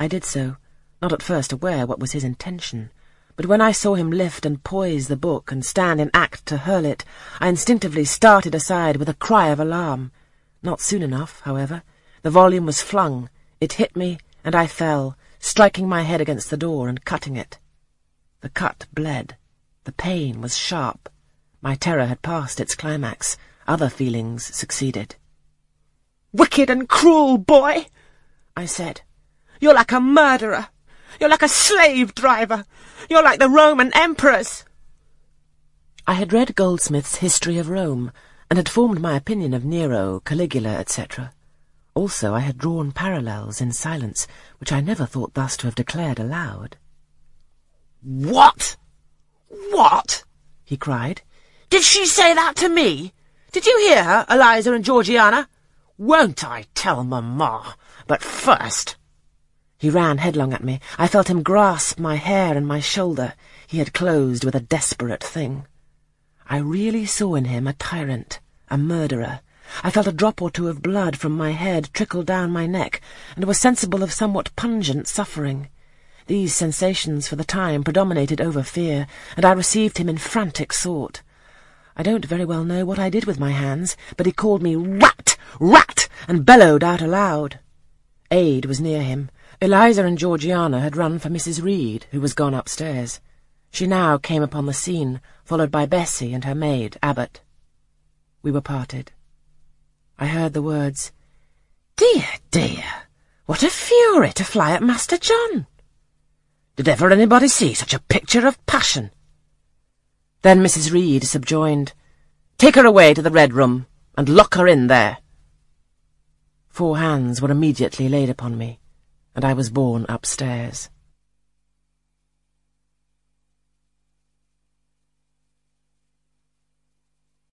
I did so, not at first aware what was his intention, but when I saw him lift and poise the book and stand in act to hurl it, I instinctively started aside with a cry of alarm. Not soon enough, however. The volume was flung, it hit me, and I fell, striking my head against the door and cutting it. The cut bled. The pain was sharp. My terror had passed its climax. Other feelings succeeded. Wicked and cruel boy, I said. You're like a murderer. You're like a slave driver. You're like the Roman emperors. I had read Goldsmith's History of Rome, and had formed my opinion of Nero, Caligula, etc. Also, I had drawn parallels in silence, which I never thought thus to have declared aloud. What? What? he cried. Did she say that to me? Did you hear her, Eliza and Georgiana? Won't I tell Mamma? But first... He ran headlong at me. I felt him grasp my hair and my shoulder. He had closed with a desperate thing. I really saw in him a tyrant, a murderer, I felt a drop or two of blood from my head trickle down my neck, and was sensible of somewhat pungent suffering. These sensations for the time predominated over fear, and I received him in frantic sort. I don't very well know what I did with my hands, but he called me rat, rat, and bellowed out aloud. Aid was near him. Eliza and Georgiana had run for Mrs. Reed, who was gone upstairs. She now came upon the scene, followed by Bessie and her maid, Abbot. We were parted. I heard the words, Dear, dear, what a fury to fly at Master John! Did ever anybody see such a picture of passion? Then Mrs. Reed subjoined, Take her away to the Red Room, and lock her in there. Four hands were immediately laid upon me, and I was borne upstairs.